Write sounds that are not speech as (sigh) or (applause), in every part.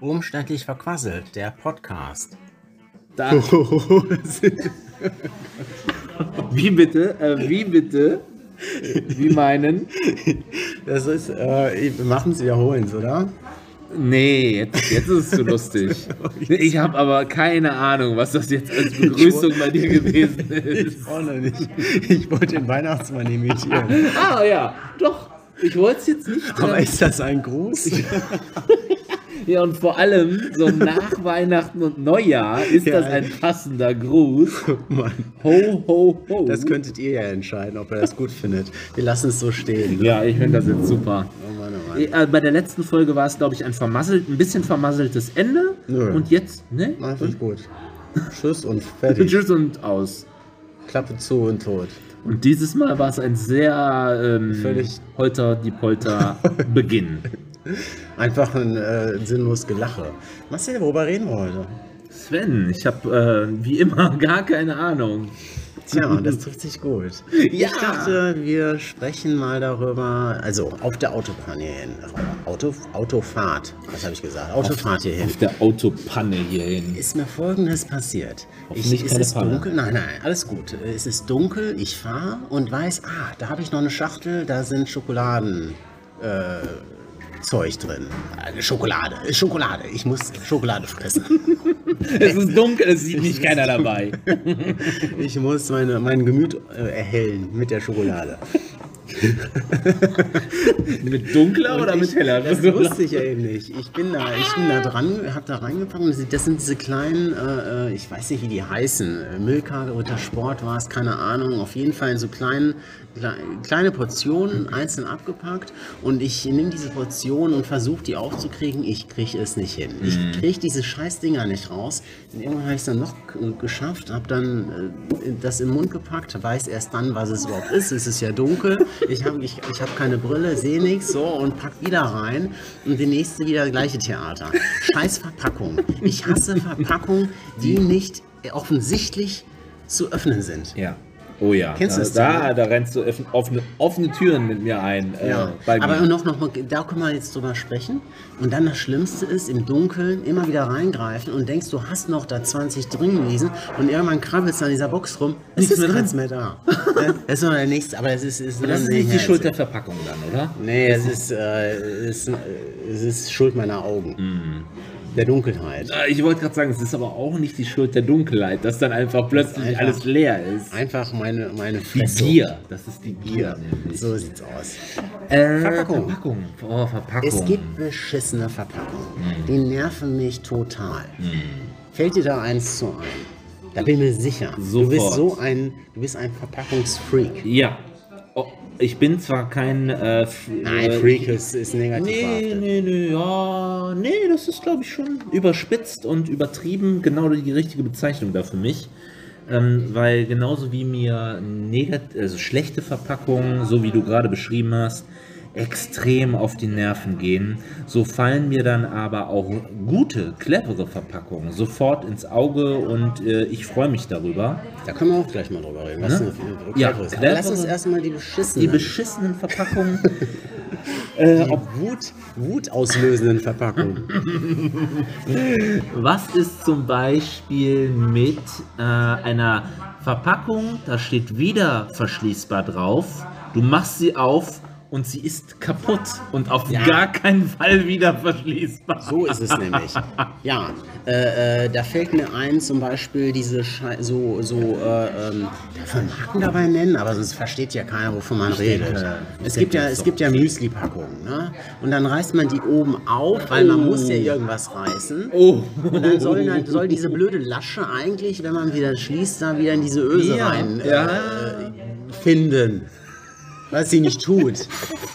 Umständlich verquasselt, der Podcast. Da. (laughs) wie bitte? Äh, wie bitte? Wie meinen? Das ist, äh, wir machen es wiederholens, oder? Nee, jetzt, jetzt ist es zu lustig. (laughs) Ich habe aber keine Ahnung, was das jetzt als Begrüßung bei dir gewesen (laughs) ist. Ich auch noch nicht. Ich wollte den Weihnachtsmann imitieren. Ah ja, doch. Ich wollte es jetzt nicht. Aber ist das ein Gruß? (laughs) Ja, und vor allem so (laughs) nach Weihnachten und Neujahr ist Ja. das ein passender Gruß. (laughs) Mann. Ho, ho, ho. Das könntet ihr ja entscheiden, ob ihr das gut findet. Wir lassen es so stehen. ja, ich finde das jetzt super. Oh Mann, oh Mann. Äh, Bei der letzten Folge war es, glaube ich, ein, vermasselt, ein bisschen vermasseltes Ende. Nö. Und jetzt, ne? Ich gut. Tschüss und fertig. (laughs) Tschüss und aus. Klappe zu und tot. Und dieses Mal war es ein sehr ähm, Völlig- Holter die Polter Beginn. (laughs) Einfach ein äh, sinnlos Gelache. Marcel, worüber reden wir heute? Sven, ich habe äh, wie immer (laughs) gar keine Ahnung. Tja, das trifft sich gut. Ja. Ich dachte, wir sprechen mal darüber, also auf der Autobahn hierhin. Auto, Autofahrt, was habe ich gesagt? Autofahrt hierhin. Auf der Autopanne hierhin. Ist mir folgendes passiert. Es keine ist Panne. dunkel. Nein, nein, alles gut. Es ist dunkel, ich fahre und weiß, ah, da habe ich noch eine Schachtel, da sind Schokoladen. Äh, Zeug drin. Äh, Schokolade, äh, Schokolade. Ich muss Schokolade fressen. (laughs) Es ist dunkel, es sieht nicht keiner dabei. (laughs) Ich muss meine, mein Gemüt äh, erhellen mit der Schokolade. (laughs) mit dunkler oder Und mit ich- heller? Das wusste ich ja eben nicht. Ich bin da, ich bin da dran, hab da reingepackt. und Das sind diese kleinen, äh, äh, ich weiß nicht, wie die heißen. Äh, Milka oder Sport war es, keine Ahnung. Auf jeden Fall in so kleinen, kle- kleine Portionen, einzeln abgepackt. Und ich nehme diese Portionen und versuche die aufzukriegen. Ich kriege es nicht hin. Ich kriege diese scheiß Dinger nicht raus. Irgendwann habe ich es dann noch geschafft, habe dann äh, das im Mund gepackt, weiß erst dann, was es überhaupt ist. Es ist ja dunkel. Ich habe ich, ich hab keine Brille, sehe nichts so und pack wieder rein. Und die nächste wieder das gleiche Theater. Scheiß Verpackung. Ich hasse Verpackungen, die nicht offensichtlich zu öffnen sind. Ja. Oh ja. Kennst du da, das da, Thema? da rennst du offen- offene, offene Türen mit mir ein. äh, Ja, bei aber mir. noch, noch mal, da können wir jetzt drüber sprechen. Und dann das Schlimmste ist, im Dunkeln immer wieder reingreifen und denkst, du hast noch da 20 drin gewesen und irgendwann krabbelst du an dieser Box rum. Es Nichts ist nichts mehr da. Das (laughs) ist noch der nächste, aber es ist, ist das ist nicht die Schuld der Verpackung dann, oder? Nee, es ist, äh, es ist, äh, es ist Schuld meiner Augen. Mhm. Der Dunkelheit. Äh, Ich wollte gerade sagen, es ist aber auch nicht die Schuld der Dunkelheit, dass dann einfach plötzlich Einfach- alles leer ist. Einfach meine, meine Die. Gier. Das ist die Gier. nämlich. So sieht's aus. Äh, Verpackung. Verpackung. Oh, Verpackung. Es gibt beschissene Verpackungen. Die nerven mich total. Fällt dir da eins zu ein? Da bin ich mir sicher. Du bist Sofort. so ein, du bist ein Verpackungsfreak. Ja. Ich bin zwar kein. Äh, Nein, äh, Freak ist, ist negativ Nee, behaftet. nee, nee, ja, nee, das ist glaube ich schon überspitzt und übertrieben, genau die richtige Bezeichnung da für mich. Ähm, weil genauso wie mir negat also schlechte Verpackungen, so wie du gerade beschrieben hast, extrem auf die Nerven gehen, so fallen mir dann aber auch gute, clevere Verpackungen sofort ins Auge und äh, ich freue mich darüber. Da können wir auch gleich mal drüber reden. Was Ne? für Ja, clevere- lass uns erstmal die beschissenen, Die beschissenen Verpackungen, (laughs) äh, die Wut, wutauslösenden Verpackungen. (laughs) Was ist zum Beispiel mit äh, einer Verpackung, da steht wieder verschließbar drauf, du machst sie auf und sie ist kaputt und auf Ja. gar keinen Fall wieder verschließbar. So ist es nämlich. Ja, äh, äh, da fällt mir ein, zum Beispiel diese Schei so, so, äh, ähm, darf man Marken dabei nennen, aber sonst versteht ja keiner, wovon man redet. denke, ich es gibt ja, es so. gibt ja Müsli-Packungen, ne? Und dann reißt man die oben auf, weil man muss ja irgendwas reißen. Oh. Und dann soll, dann soll diese blöde Lasche eigentlich, wenn man wieder schließt, da wieder in diese Öse Ja, rein äh, ja. finden. Was sie nicht tut.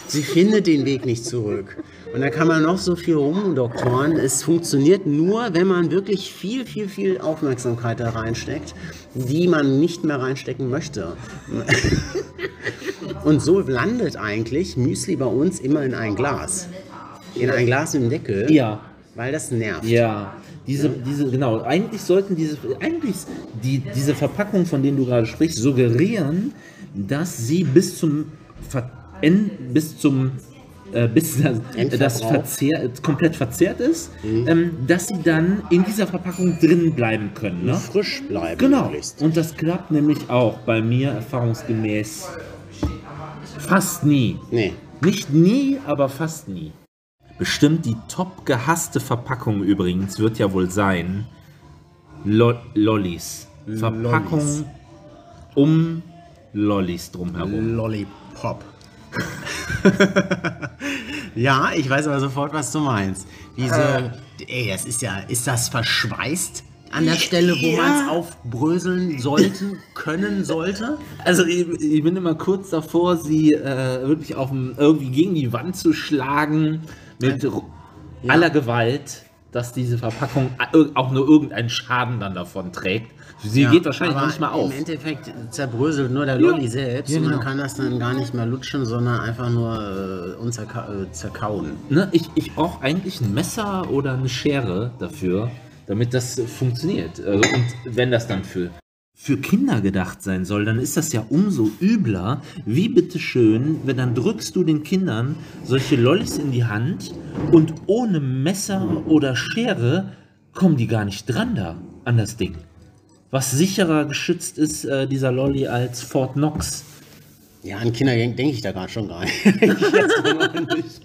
Sie findet den Weg nicht zurück. Und da kann man noch so viel rumdoktoren. Es funktioniert nur, wenn man wirklich viel, viel, viel Aufmerksamkeit da reinsteckt, die man nicht mehr reinstecken möchte. (laughs) Und so landet eigentlich Müsli bei uns immer in ein Glas. In ein Glas mit dem Deckel. Ja. Weil das nervt. Ja, diese, diese, genau, eigentlich sollten diese, eigentlich die, diese Verpackungen, von denen du gerade sprichst, suggerieren, dass sie bis zum bis zum äh, bis (laughs) das, das verzehr, komplett verzehrt ist, ähm, dass sie dann in dieser Verpackung drin bleiben können. Ne? Frisch bleiben. Genau. möglichst. Und das klappt nämlich auch bei mir erfahrungsgemäß fast nie. Nee. Nicht nie, aber fast nie. Bestimmt die top gehasste Verpackung übrigens wird ja wohl sein Lo Lollis. Verpackung Lollis. um Lollis drumherum. Lollipop. (laughs) ja, ich weiß aber sofort, was du meinst. Diese, ey, das ist ja, ist das verschweißt an der Stelle, wo Ja. man es aufbröseln sollte, können sollte? Also ich, ich bin immer kurz davor, sie äh, wirklich auf irgendwie gegen die Wand zu schlagen mit ru- aller Gewalt, dass diese Verpackung auch nur irgendeinen Schaden dann davon trägt. Sie Ja, geht wahrscheinlich nicht mal auf. Im Endeffekt zerbröselt nur der Ja. Lolli selbst Ja, und man genau. kann das dann gar nicht mehr lutschen, sondern einfach nur äh, unzerka äh, zerkauen. Ne, ich ich brauche eigentlich ein Messer oder eine Schere dafür, damit das funktioniert. Äh, Und wenn das dann für, für Kinder gedacht sein soll, dann ist das ja umso übler. Wie bitteschön, wenn dann drückst du den Kindern solche Lollis in die Hand und ohne Messer oder Schere kommen die gar nicht dran da an das Ding. Was sicherer geschützt ist, äh, dieser Lolli, als Fort Knox. Ja, an Kinder denke ich da gerade schon gar nicht. (laughs)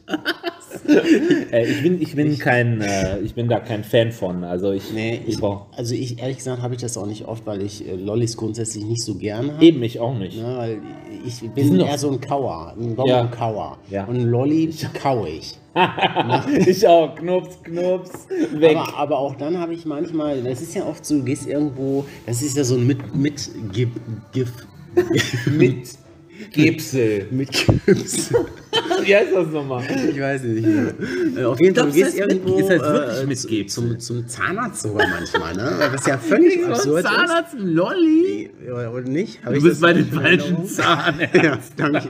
(laughs) Äh, ich bin, ich bin kein, äh, ich bin da kein Fan von. Also ich, Nee, ich ich, also ich ehrlich gesagt habe ich das auch nicht oft, weil ich äh, Lollis grundsätzlich nicht so gerne habe. Eben, ich auch nicht. Ne, weil ich bin eher so ein Kauer, ein. Bonbon-Kauer. Ja. Und Lolli kau ich. (laughs) ich auch. Knups, Knups. Weg. Aber, aber auch dann habe ich manchmal, das ist ja oft so, du gehst irgendwo, das ist ja so ein mit, (laughs) mit, gif, gif, mit Gipsel. mit Gips. Wie heißt das nochmal? Ich weiß nicht. Äh, auf jeden Fall, du gehst irgendwo heißt wirklich äh, mit zu- Gips. zum, zum Zahnarzt sogar manchmal, ne? Das ja (laughs) völlig absurd Zahnarzt, ein Lolli. ist. Und nicht? Hab Du ich bist bei den falschen? Zahnärzten. Ja, danke.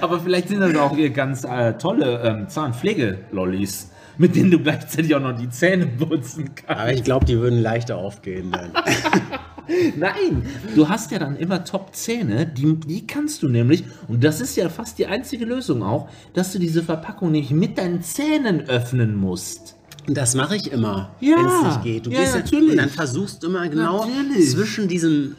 Aber vielleicht sind das auch hier ganz äh, tolle ähm, Zahnpflege-Lollis, mit denen du gleichzeitig auch noch die Zähne putzen kannst. Aber ich glaube, die würden leichter aufgehen dann. (laughs) Nein, du hast ja dann immer Top-Zähne, die, die kannst du nämlich, und das ist ja fast die einzige Lösung auch, dass du diese Verpackung nämlich mit deinen Zähnen öffnen musst. Das mache ich immer, Ja. wenn es nicht geht. Du Ja, gehst natürlich. Und dann versuchst du immer genau Natürlich. zwischen diesem,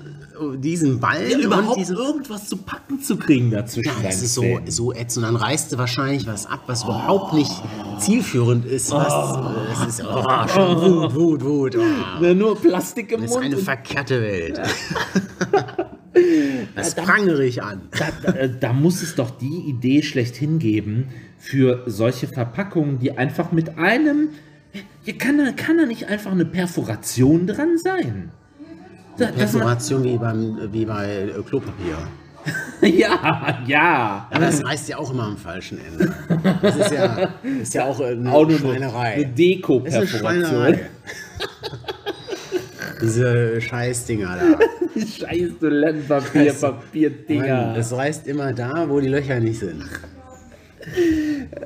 diesem Ball Ja, und überhaupt diesem... irgendwas zu packen zu kriegen dazwischen. Ja, das ist so, so ätzend. Und dann reißt du wahrscheinlich was ab, was überhaupt nicht zielführend ist. Was, Das ist oh, schon Wut, Wut, Wut. Oh. Ja, nur Plastik im Das ist Mund. eine und verkehrte Welt. (laughs) Das prangere ich an. da, da, da muss es doch die Idee schlechthin geben für solche Verpackungen, die einfach mit einem. Hier kann da, kann da nicht einfach eine Perforation dran sein. Da, Perforation wie, beim, wie bei äh, Klopapier. (laughs) ja, ja. Aber das reißt ja auch immer am falschen Ende. Das ist ja, ist ja auch eine Auch Schweinerei. Das eine Deko-Perforation. (laughs) Diese Scheißdinger da. Scheiß Toilettenpapier, Papierdinger. Mann, Es reißt immer da, wo die Löcher nicht sind.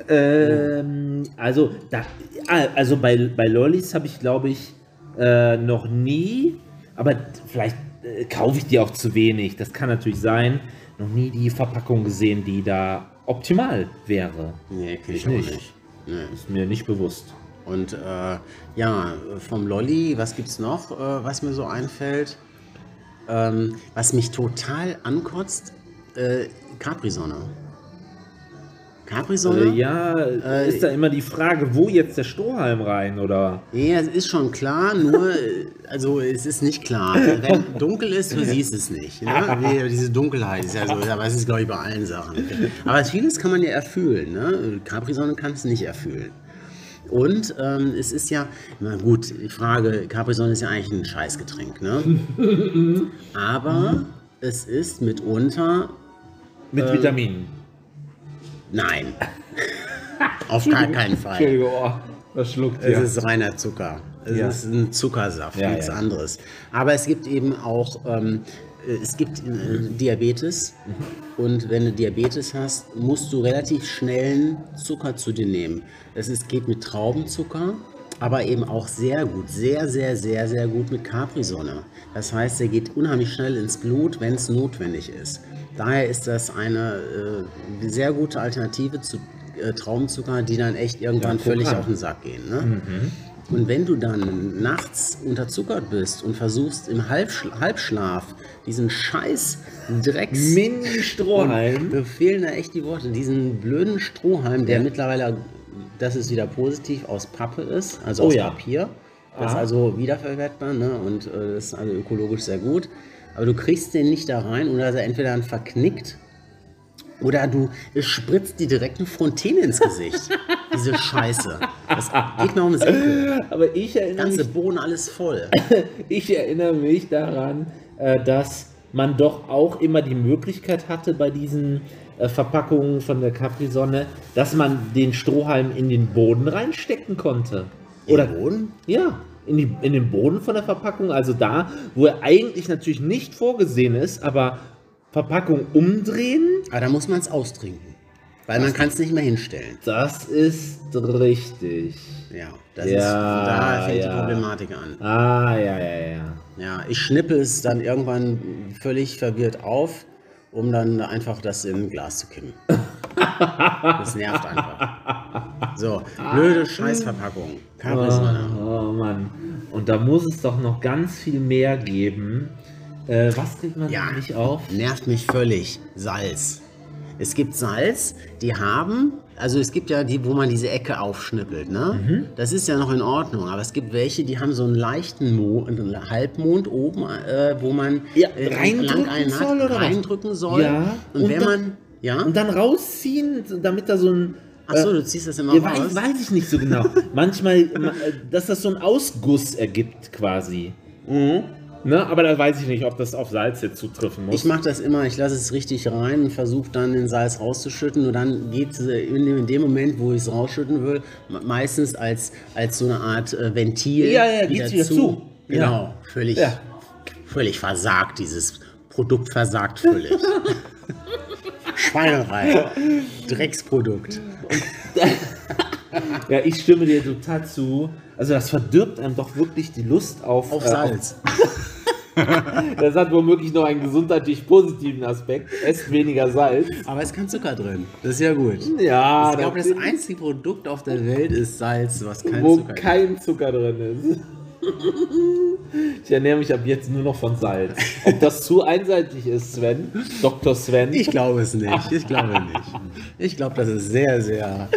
Ähm, also, da, ah, also bei, bei Lollis habe ich, glaube ich, äh, noch nie, aber vielleicht äh, kaufe ich die auch zu wenig. Das kann natürlich sein. Noch nie die Verpackung gesehen, die da optimal wäre. Nee, kenn ich nicht. nicht. Nee. Ist mir nicht bewusst. Und äh, ja, vom Lolli, was gibt's noch, äh, was mir so einfällt? Ähm, was mich total ankotzt, äh, Capri-Sonne. Capri-Sonne? Äh, ja, Äh, ist da immer die Frage, wo jetzt der Strohhalm rein oder? Ja, es ist schon klar, nur, äh, also es ist nicht klar. (laughs) Wenn dunkel ist, du siehst es nicht. Ne? Diese Dunkelheit ist ja so, aber es ist, glaube ich, bei allen Sachen. Aber vieles kann man ja erfüllen. Ne? Capri-Sonne kann es nicht erfüllen. Und ähm, es ist ja, na gut, die Frage, Capri-Sonne ist ja eigentlich ein Scheißgetränk, ne? (laughs) Aber es ist mitunter, Mit Vitaminen. Nein, (laughs) auf gar keinen Fall. Entschuldigung, oh, das schluckt Es ja. ist reiner Zucker. Es Ja. ist ein Zuckersaft, Ja, nichts anderes. Aber es gibt eben auch, ähm, äh, es gibt äh, Diabetes. Und wenn du Diabetes hast, musst du relativ schnellen Zucker zu dir nehmen. Es ist, geht mit Traubenzucker, aber eben auch sehr gut, sehr, sehr, sehr, sehr gut mit Capri-Sonne. Das heißt, er geht unheimlich schnell ins Blut, wenn es notwendig ist. Daher ist das eine äh, sehr gute Alternative zu äh, Traubenzucker, die dann echt irgendwann Ja, völlig auf den Sack gehen. Ne? Und wenn du dann nachts unterzuckert bist und versuchst im Halbschl Halbschlaf diesen scheiß Drecks... Mini-Strohhalm. Mir fehlen da echt die Worte. Diesen blöden Strohhalm, der Ja. mittlerweile, das ist wieder positiv, aus Pappe ist, also Oh aus ja. Papier. Das ist Ah. also wiederverwertbar ne? und äh, ist also ökologisch sehr gut. Aber du kriegst den nicht da rein oder ist er entweder dann verknickt oder du spritzt dir direkt eine Fontäne ins Gesicht. (laughs) Diese Scheiße. Das geht mir ums Ekel. Aber ich erinnere, Ganze mich, Boden alles voll. (laughs) ich erinnere mich daran, äh, dass man doch auch immer die Möglichkeit hatte bei diesen äh, Verpackungen von der Capri-Sonne, dass man den Strohhalm in den Boden reinstecken konnte. Oder Im Boden? Ja, in, die, in den Boden von der Verpackung, also da, wo er eigentlich natürlich nicht vorgesehen ist, aber Verpackung umdrehen, Aber da muss man es austrinken. Weil man kann es nicht mehr hinstellen. das ist richtig. Ja, das Ja, ist, da fängt ja. die Problematik an. Ah, ja, ja, ja. Ja, ich schnippe es dann irgendwann völlig verwirrt auf, um dann einfach das in ein Glas zu kippen. (laughs) Das nervt einfach. So, blöde Scheißverpackung. Oh, oh Mann. Und da muss es doch noch ganz viel mehr geben. Äh, was kriegt man Ja. nicht auf? Nervt mich völlig. Salz. Es gibt Salz, die haben, also es gibt ja die, wo man diese Ecke aufschnippelt, ne? Mhm. Das ist ja noch in Ordnung, aber es gibt welche, die haben so einen leichten Mo einen Halbmond oben, äh, wo man Ja, äh, reindrücken soll, oder reindrücken soll. Ja, Und, und wenn man, ja, Und dann rausziehen, damit da so ein. achso, äh, du ziehst das immer ja, raus. weiß, weiß ich nicht so genau. (laughs) Manchmal, ma- äh, dass das so einen Ausguss ergibt, quasi. Ne? Aber da weiß ich nicht, ob das auf Salz jetzt zutreffen muss. Ich mache das immer, ich lasse es richtig rein und versuche dann den Salz rauszuschütten und dann geht es in, dem- in dem Moment, wo ich es rausschütten will, me- meistens als, als so eine Art äh, Ventil. Ja, ja, geht's wieder zu. Genau, Ja. völlig, Ja. völlig versagt, dieses Produkt versagt völlig. (laughs) Schweinerei, Drecksprodukt. (laughs) ja, ich stimme dir total zu. Also das verdirbt einem doch wirklich die Lust auf, Auf äh, Salz. (laughs) Das hat womöglich noch einen gesundheitlich positiven Aspekt. Esst weniger Salz. Aber es ist kein Zucker drin. Das ist ja gut. Ja, ich glaube, da- das einzige Produkt auf der Welt ist Salz, was kein wo Zucker kein Zucker drin ist. Ich ernähre mich ab jetzt nur noch von Salz. Ob das zu einseitig ist, Sven, Dr. Sven, Ich glaube es nicht. Ich glaube (laughs) nicht. Ich glaube, das ist sehr, sehr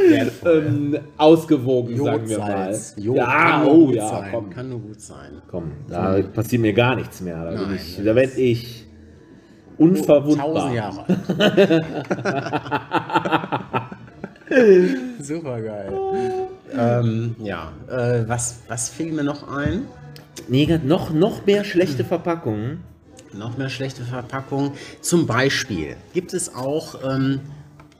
ähm, ausgewogen, sagen wir mal. Jod ja, kann nur oh gut ja, sein. komm, Kann nur gut sein. komm, da passiert mir gar nichts mehr. Da, Nein, ich, da werde ich unverwundbar. Tausend Jahre (laughs) Super geil. Ähm, ja, äh, was, was fiel mir noch ein? Nee, noch, noch mehr schlechte Verpackungen. Noch mehr schlechte Verpackungen. Zum Beispiel gibt es auch, ähm,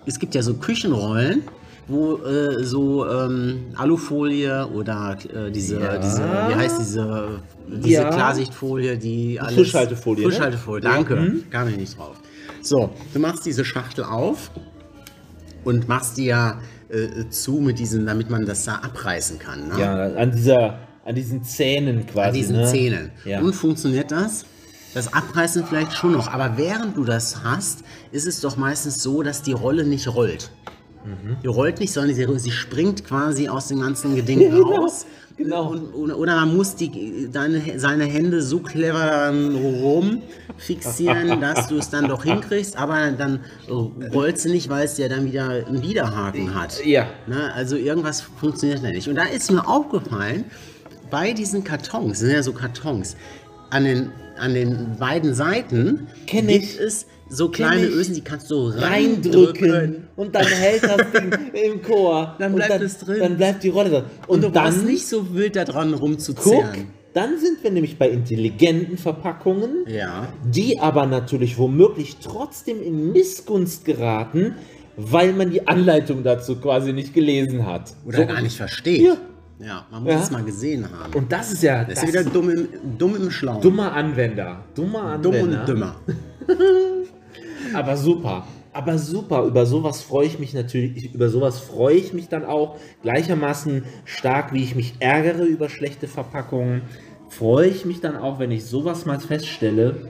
es gibt ja so Küchenrollen, wo äh, so ähm, Alufolie oder äh, diese, Ja. diese, wie heißt diese, diese Ja. Klarsichtfolie, die alles... Frischhaltefolie, ne? Frischhaltefolie, Ja. danke. Mhm. Kam ich nicht drauf. So, du machst diese Schachtel auf und machst die ja äh, zu mit diesen, damit man das da abreißen kann. Ne? Ja, an dieser, an diesen Zähnen quasi. An diesen ne? Zähnen. Ja. Und funktioniert das? Das Abreißen vielleicht schon noch, aber während du das hast, ist es doch meistens so, dass die Rolle nicht rollt. Mhm. Die rollt nicht, sondern sie, sie springt quasi aus dem ganzen Geding (laughs) genau. raus. Genau. Und, oder, man muss die, deine, seine Hände so clever rum fixieren, (laughs) dass du es dann doch hinkriegst, aber dann rollt sie nicht, weil es ja dann wieder einen Widerhaken hat. Ja. Ne, also irgendwas funktioniert da nicht. Und da ist mir aufgefallen, bei diesen Kartons, das sind ja so Kartons, an den, an den beiden Seiten Kenn gibt ich. es so kleine. Ösen, die kannst du reindrücken reindrücken. und dann hält das Ding (laughs) im Chor. Dann bleibt dann, es drin. Dann bleibt die Rolle drin. Und, Und, du dann nicht so wild da dran guck, rumzuzehren. dann sind wir nämlich bei intelligenten Verpackungen, Ja. die aber natürlich womöglich trotzdem in Missgunst geraten, weil man die Anleitung dazu quasi nicht gelesen hat. Oder So- gar nicht versteht. Ja. Ja, man muss Ja. es mal gesehen haben. Und das ist ja, das das ist wieder dumm im, dumm im Schlauen. dummer Anwender. Dummer Dumm Anwender. und dümmer. (laughs) Aber super. Aber super, über sowas freue ich mich natürlich, über sowas freue ich mich dann auch gleichermaßen stark, wie ich mich ärgere über schlechte Verpackungen, freue ich mich dann auch, wenn ich sowas mal feststelle,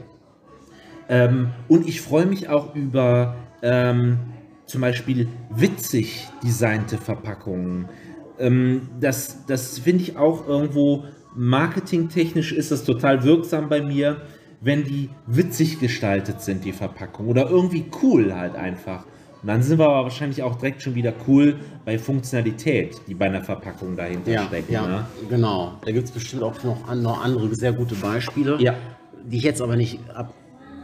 Ähm, und ich freue mich auch über ähm, zum Beispiel witzig designte Verpackungen. Ähm, das das finde ich auch irgendwo marketingtechnisch ist das total wirksam bei mir, wenn die witzig gestaltet sind, die Verpackung. Oder irgendwie cool halt einfach. Und dann sind wir aber wahrscheinlich auch direkt schon wieder cool bei Funktionalität, die bei einer Verpackung dahinter Ja, stecken. ja Ne? genau. Da gibt es bestimmt auch noch, an- noch andere sehr gute Beispiele, Ja. die ich jetzt aber nicht ab,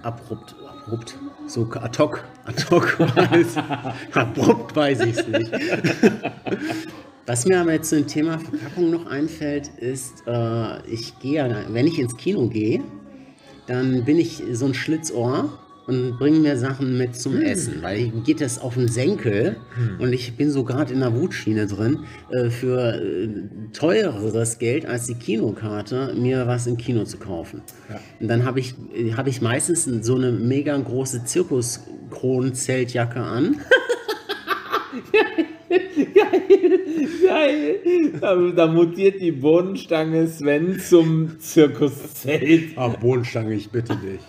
abrupt, abrupt, so ad hoc, ad hoc weiß. (laughs) abrupt weiß ich es nicht. Was mir aber jetzt zu dem Thema Verpackung noch einfällt, ist, äh, ich gehe, ja- wenn ich ins Kino gehe, dann bin ich so ein Schlitzohr und bringe mir Sachen mit zum Essen, weil geht das auf den Senkel und ich bin so gerade in der Wutschiene drin, äh, für äh, teureres Geld als die Kinokarte mir was im Kino zu kaufen. Und dann habe ich, hab ich meistens so eine mega große Zirkuskronenzeltjacke an. (laughs) Geil. Da, da mutiert die Bodenstange Sven zum Zirkuszelt. Ah, Bohnenstange, ich bitte dich.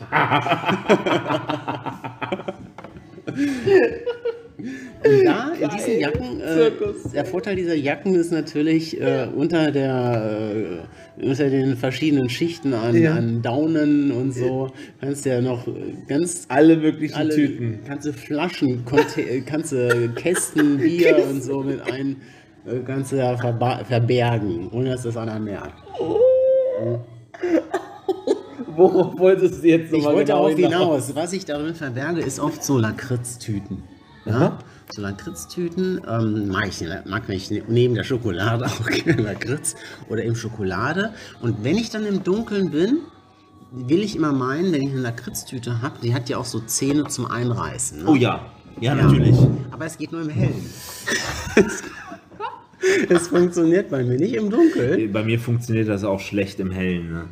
Und da, in diesen Jacken, äh, der Vorteil dieser Jacken ist natürlich äh, unter der äh, unter den verschiedenen Schichten an, Ja. an Daunen und so, kannst du ja noch äh, ganz Alle möglichen alle Tüten. kannst du Flaschen, kannst du Kästen Bier und so mit ein kannst du ja verbergen, ohne dass das einer merkt. Worauf wolltest du jetzt Ich nochmal wollte genau auf hinaus. Was ich darin verberge, ist oft so Lakritztüten. Ja? So Lakritztüten ähm, mag ich, mag ich neben der Schokolade (laughs) auch gerne Lakritz oder eben Schokolade. Und wenn ich dann im Dunkeln bin, will ich immer meinen, wenn ich eine Lakritztüte habe, die hat ja auch so Zähne zum Einreißen. Ne? Oh ja. Ja, natürlich. Aber es geht nur im Hellen. (laughs) es funktioniert bei mir nicht im Dunkeln. Bei mir funktioniert das auch schlecht im Hellen. Ne?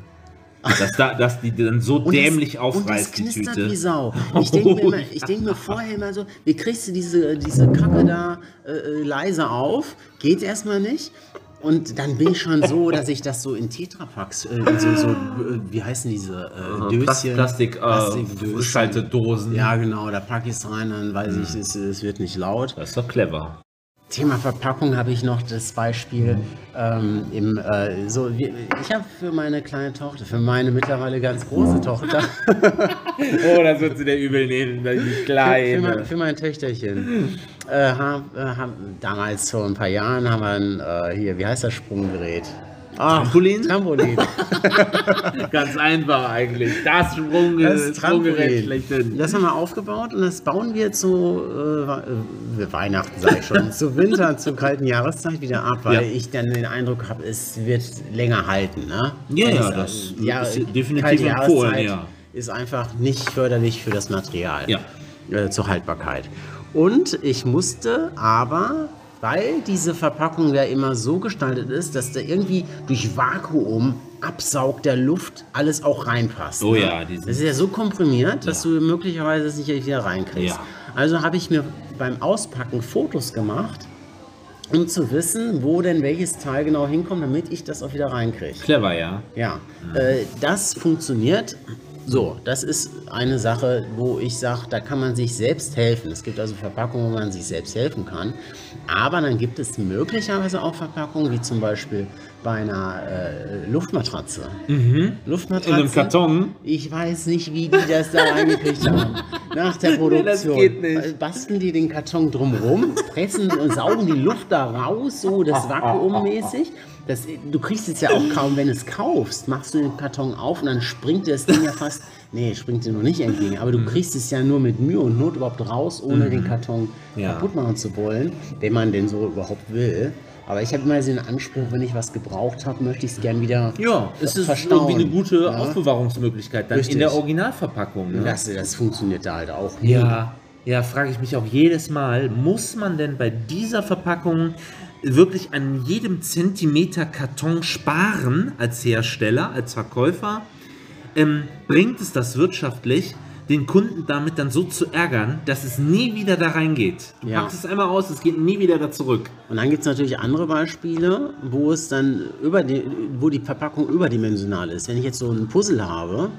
Dass, da, dass die dann so Und dämlich das, aufreißt, und das die knistert Tüte. wie Sau. (laughs) Ich denke mir, Oh, immer- ich denk mir vorher immer so, wie kriegst du diese, diese Kacke da äh, äh, leise auf? Geht erstmal nicht. Und dann bin ich schon so, dass ich das so in Tetrapacks, äh, so, so äh, wie heißen diese äh, Döschen? Plastik, äh, Plastikdöschen. Schaltedosen. Ja, genau, da packe ich es rein, dann weiß ich, es, es wird nicht laut. Das ist doch clever. Thema Verpackung habe ich noch das Beispiel ähm, im äh, so wie, ich habe für meine kleine Tochter, für meine mittlerweile ganz große Tochter, (laughs) Oh, das wird sie der übel nehmen, die für, mein, Kleine. für mein Töchterchen, äh, haben, äh, haben, damals vor ein paar Jahren haben wir ein, äh, hier, wie heißt das Sprunggerät? Ah, Trampolin? Trampolin. (laughs) Ganz einfach eigentlich. Das Sprung, Das Sprunggerät schlechthin. Das haben wir aufgebaut und das bauen wir zu äh, äh, Weihnachten, sage ich schon, zu Winter, (laughs) zur kalten Jahreszeit wieder ab, weil Ja. ich dann den Eindruck habe, es wird länger halten. Ne? Ja, ja, Es, das äh, ja, ist definitiv empfohlen, ja. Ist einfach nicht förderlich für das Material, Ja. äh, zur Haltbarkeit. Und ich musste aber, weil diese Verpackung ja immer so gestaltet ist, dass da irgendwie durch Vakuum Absaug der Luft alles auch reinpasst. Oh ne? ja, Das ist ja so komprimiert, dass du möglicherweise es nicht wieder reinkriegst. Ja. Also habe ich mir beim Auspacken Fotos gemacht, um zu wissen, wo denn welches Teil genau hinkommt, damit ich das auch wieder reinkriege. Clever, ja. Ja, äh, das funktioniert. So, das ist eine Sache, wo ich sage, da kann man sich selbst helfen. Es gibt also Verpackungen, wo man sich selbst helfen kann. Aber dann gibt es möglicherweise auch Verpackungen, wie zum Beispiel bei einer äh, Luftmatratze. Luftmatratze. In einem Karton. Ich weiß nicht, wie die das da reingekriegt haben. Nach der (laughs) Produktion. das geht nicht. Basteln die den Karton drumrum, pressen und saugen die Luft da raus, so das (laughs) vakuummäßig. Das, du kriegst es ja auch kaum, wenn du es kaufst, machst du den Karton auf und dann springt dir das Ding ja (laughs) fast, nee, springt dir noch nicht entgegen, aber du Mhm. kriegst es ja nur mit Mühe und Not überhaupt raus, ohne den Karton Ja. kaputt machen zu wollen, wenn man den so überhaupt will. Aber ich habe immer so den Anspruch, wenn ich was gebraucht habe, möchte ich es gern wieder Ja, es ist verstauen. irgendwie eine gute Ja. Aufbewahrungsmöglichkeit dann Richtig. in der Originalverpackung. Ne? Das, das funktioniert da halt auch. nie. Ja, ja, frage ich mich auch jedes Mal, muss man denn bei dieser Verpackung wirklich an jedem Zentimeter Karton sparen als Hersteller, als Verkäufer? Ähm, bringt es das wirtschaftlich, den Kunden damit dann so zu ärgern, dass es nie wieder da reingeht? Du Ja. packst es einmal aus, es geht nie wieder da zurück. Und dann gibt es natürlich andere Beispiele, wo es dann über die, wo die Verpackung überdimensional ist. Wenn ich jetzt so ein Puzzle habe,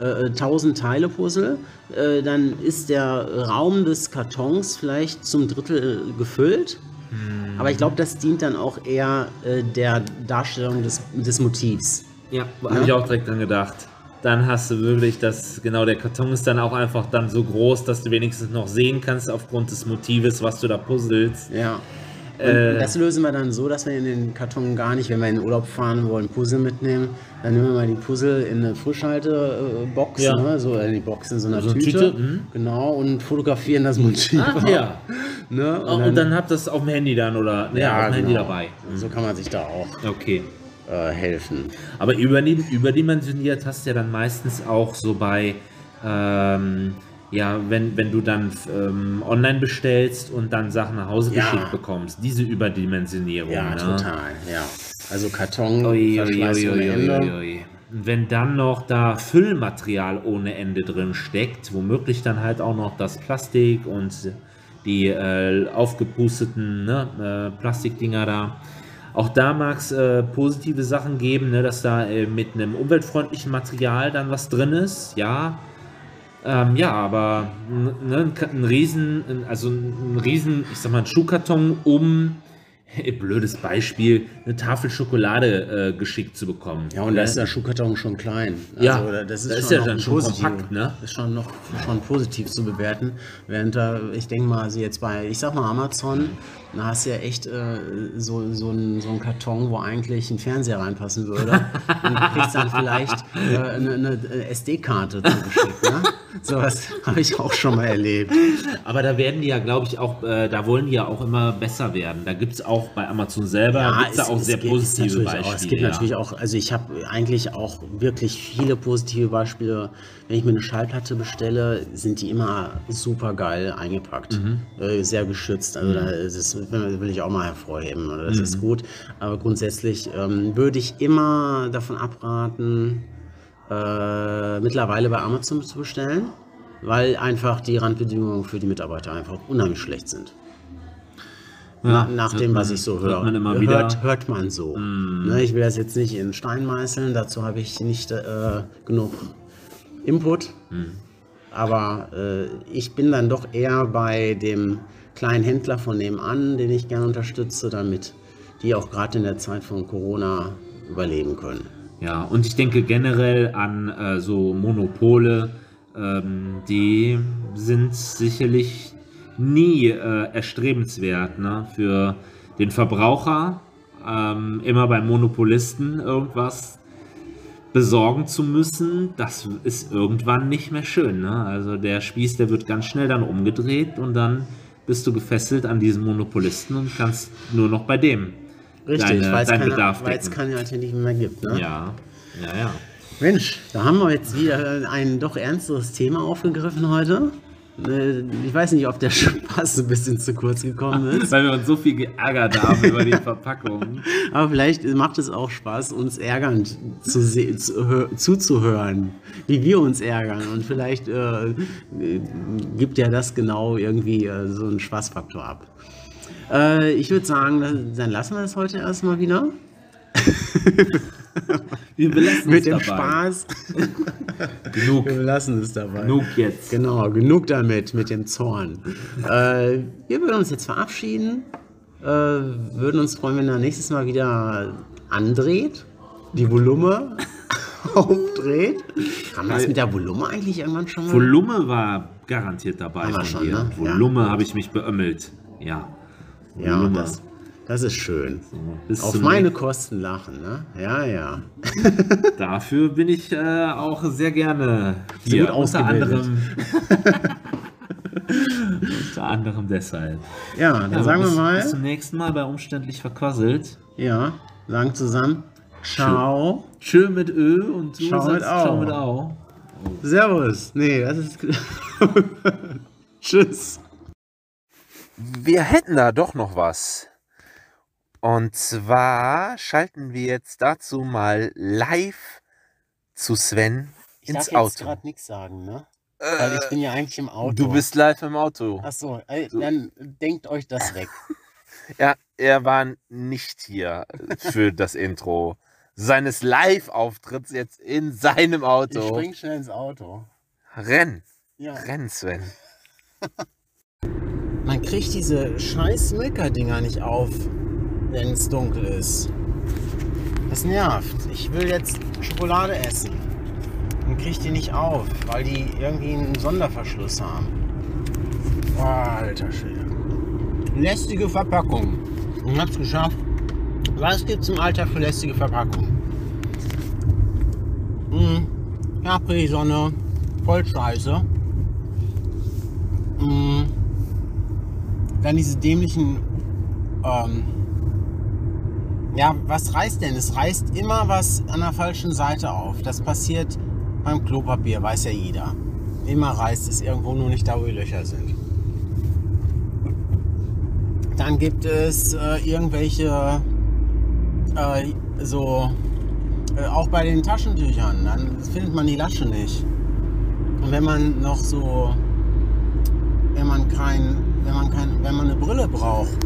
äh, 1000 Teile Puzzle, äh, dann ist der Raum des Kartons vielleicht zum Drittel gefüllt. Hm. Aber ich glaube, das dient dann auch eher äh, der Darstellung des, des Motivs. Ja, habe ich auch direkt dran gedacht. Dann hast du wirklich das, genau, der Karton ist dann auch einfach dann so groß, dass du wenigstens noch sehen kannst aufgrund des Motives, was du da puzzelst. Ja. Und Äh. das lösen wir dann so, dass wir in den Karton gar nicht, wenn wir in den Urlaub fahren wollen, Puzzle mitnehmen, dann nehmen wir mal die Puzzle in eine Frischhaltebox, Ja. ne? so in die Box in so einer So eine Tüte, Tüte, mhm. genau, und fotografieren das Motiv. Ach ja. Ne? Und, und dann habt ihr es auf dem Handy dann oder ja, auf dem Handy genau. dabei. So kann man sich da auch Okay. äh, helfen. Aber überdim- überdimensioniert hast du ja dann meistens auch so bei, ähm, ja, wenn, wenn du dann ähm, online bestellst und dann Sachen nach Hause Ja. geschickt bekommst. Diese Überdimensionierung. Ja, ne? total, ja. Also Karton, Ui, ui, ui, ui, ui, Wenn dann noch da Füllmaterial ohne Ende drin steckt, womöglich dann halt auch noch das Plastik und die äh, aufgepusteten ne, äh, Plastikdinger da. Auch da mag es äh, positive Sachen geben, ne, dass da äh, mit einem umweltfreundlichen Material dann was drin ist, ja. Ähm, ja, aber ne, ein, Riesen, also ein Riesen, ich sag mal, ein Schuhkarton, um, (laughs) blödes Beispiel, eine Tafel Schokolade äh, geschickt zu bekommen. Ja, und da Ne? ist der Schuhkarton schon klein. Ja, das ist, da ist schon ja noch dann schon positiv- kompakt, ne? Ist schon noch schon positiv zu bewerten. Während da, ich denke mal, also jetzt bei, ich sag mal Amazon, da hast du ja echt äh, so, so, einen, so Karton, wo eigentlich ein Fernseher reinpassen würde. Und du kriegst dann vielleicht äh, eine, eine SD-Karte zugeschickt. Ne? (laughs) Sowas habe ich auch schon mal erlebt. Aber da werden die ja, glaube ich, auch, äh, da wollen die ja auch immer besser werden. Da gibt es auch bei Amazon selber gibt's da auch sehr gibt- positive Beispiele. Auch, es gibt ja. natürlich auch, also ich habe eigentlich auch wirklich viele positive Beispiele. Wenn ich mir eine Schallplatte bestelle, sind die immer super geil eingepackt. Mhm. Äh, sehr geschützt. Also da ist es, will ich auch mal hervorheben. oder? Das Mhm. ist gut. Aber grundsätzlich ähm, würde ich immer davon abraten, äh, mittlerweile bei Amazon zu bestellen, weil einfach die Randbedingungen für die Mitarbeiter einfach unheimlich schlecht sind. Na, nach dem, was ich so höre. man. Hört, hört man so. Ne, ich will das jetzt nicht in Stein meißeln, dazu habe ich nicht äh, genug Input. Aber äh, ich bin dann doch eher bei dem kleinen Händler von nebenan, den ich gerne unterstütze, damit die auch gerade in der Zeit von Corona überleben können. Ja, und ich denke generell an äh, so Monopole, ähm, die sind sicherlich nie äh, erstrebenswert ne? für den Verbraucher, ähm, immer beim Monopolisten irgendwas besorgen zu müssen, das ist irgendwann nicht mehr schön. Ne? Also der Spieß, der wird ganz schnell dann umgedreht und dann bist du gefesselt an diesen Monopolisten und kannst nur noch bei dem Richtig, deine, deinen Bedarf weil es decken. keine Alternativen mehr gibt. Ne? Ja, ja, ja. Mensch, da haben wir jetzt wieder ein doch ernsteres Thema aufgegriffen heute. Äh, Ich weiß nicht, ob der (laughs) Spaß ein bisschen zu kurz gekommen ist, Weil wir uns so viel geärgert haben über die Verpackung. (laughs) aber vielleicht macht es auch Spaß, uns ärgernd zu zu, hö- zuzuhören, wie wir uns ärgern. Und vielleicht äh, gibt ja das genau irgendwie äh, so einen Spaßfaktor ab. Äh, ich würde sagen, dann- dann lassen wir es heute erstmal wieder. (laughs) Wir belassen Mit es dem dabei. Spaß. (laughs) Genug. Wir lassen es dabei. Genug jetzt. Genau, genug damit, mit dem Zorn. äh, wir würden uns jetzt verabschieden. Äh, würden uns freuen, wenn er nächstes Mal wieder andreht, die Volume (laughs) aufdreht. Haben wir das mit der Volume eigentlich irgendwann schon mal? Volume war garantiert dabei Haben wir von schon, dir. ne? Volume Ja. habe ich mich beömmelt. Ja. ja, Volume. das, das ist schön. Bis Auf meine Kosten lachen, ne? Ja, ja. (laughs) Dafür bin ich äh, auch sehr gerne So hier. gut unter anderem. (laughs) unter anderem deshalb. Ja, dann Ja, sagen bis, wir mal, Bis zum nächsten Mal bei Umständlich verquasselt. ja, sagen zusammen, ciao, Tschö mit Ö und du Ciao mit sagst Au. Ciao mit Au. servus. Nee, das ist... (laughs) Tschüss. Wir hätten da doch noch was. Und zwar schalten wir jetzt dazu mal live zu Sven Ich ins darf Auto. gerade nichts sagen, ne? Weil ich bin ja eigentlich im Auto. Du bist live im Auto. Achso, dann denkt euch das weg. (laughs) Ja, er war nicht hier für das Intro, seines Live-Auftritts jetzt in seinem Ich Auto. spring schnell ins Auto. Renn, Ja. renn, Sven. (laughs) Man kriegt diese scheiß Milka-Dinger nicht auf, wenn es dunkel ist. Das nervt. Ich will jetzt Schokolade essen und krieg die nicht auf, weil die irgendwie einen Sonderverschluss haben. Boah, alter Schwede. Lästige Verpackung. Man hat's geschafft. Was gibt's im Alltag für lästige Verpackung? Hm. Capri-Sonne. Voll scheiße. Hm. Dann diese dämlichen. Ähm, ja, was reißt denn? Es reißt immer was an der falschen Seite auf. Das passiert beim Klopapier, weiß ja jeder. Immer reißt es irgendwo nur nicht da, wo die Löcher sind. Dann gibt es äh, irgendwelche äh, so äh, auch bei den Taschentüchern, dann findet man die Lasche nicht. Und wenn man noch so wenn man kein, wenn man kein, wenn man eine Brille braucht,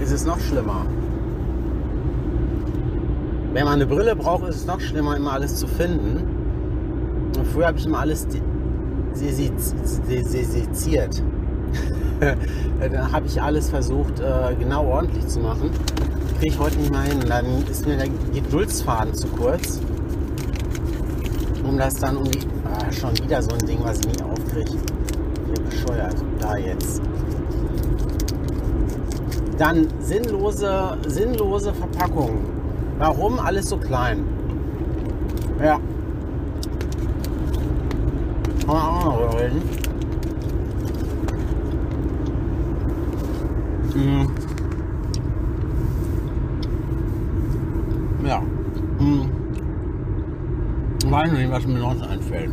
ist es noch schlimmer. Wenn man eine Brille braucht, ist es noch schlimmer, immer alles zu finden. Und früher habe ich immer alles seziert. (laughs) Dann habe ich alles versucht, äh, genau ordentlich zu machen. Kriege ich heute nicht mal hin. Dann ist mir der Geduldsfaden zu kurz. Um das dann um. Ah, schon wieder so ein Ding, was ich nie aufkriege. Hier bescheuert. Da jetzt. Dann sinnlose, sinnlose Verpackungen. Warum alles so klein? Ja. Kann man auch noch drüber reden. Mhm. Ja. Mhm. Ich weiß nicht, was mir noch einfällt.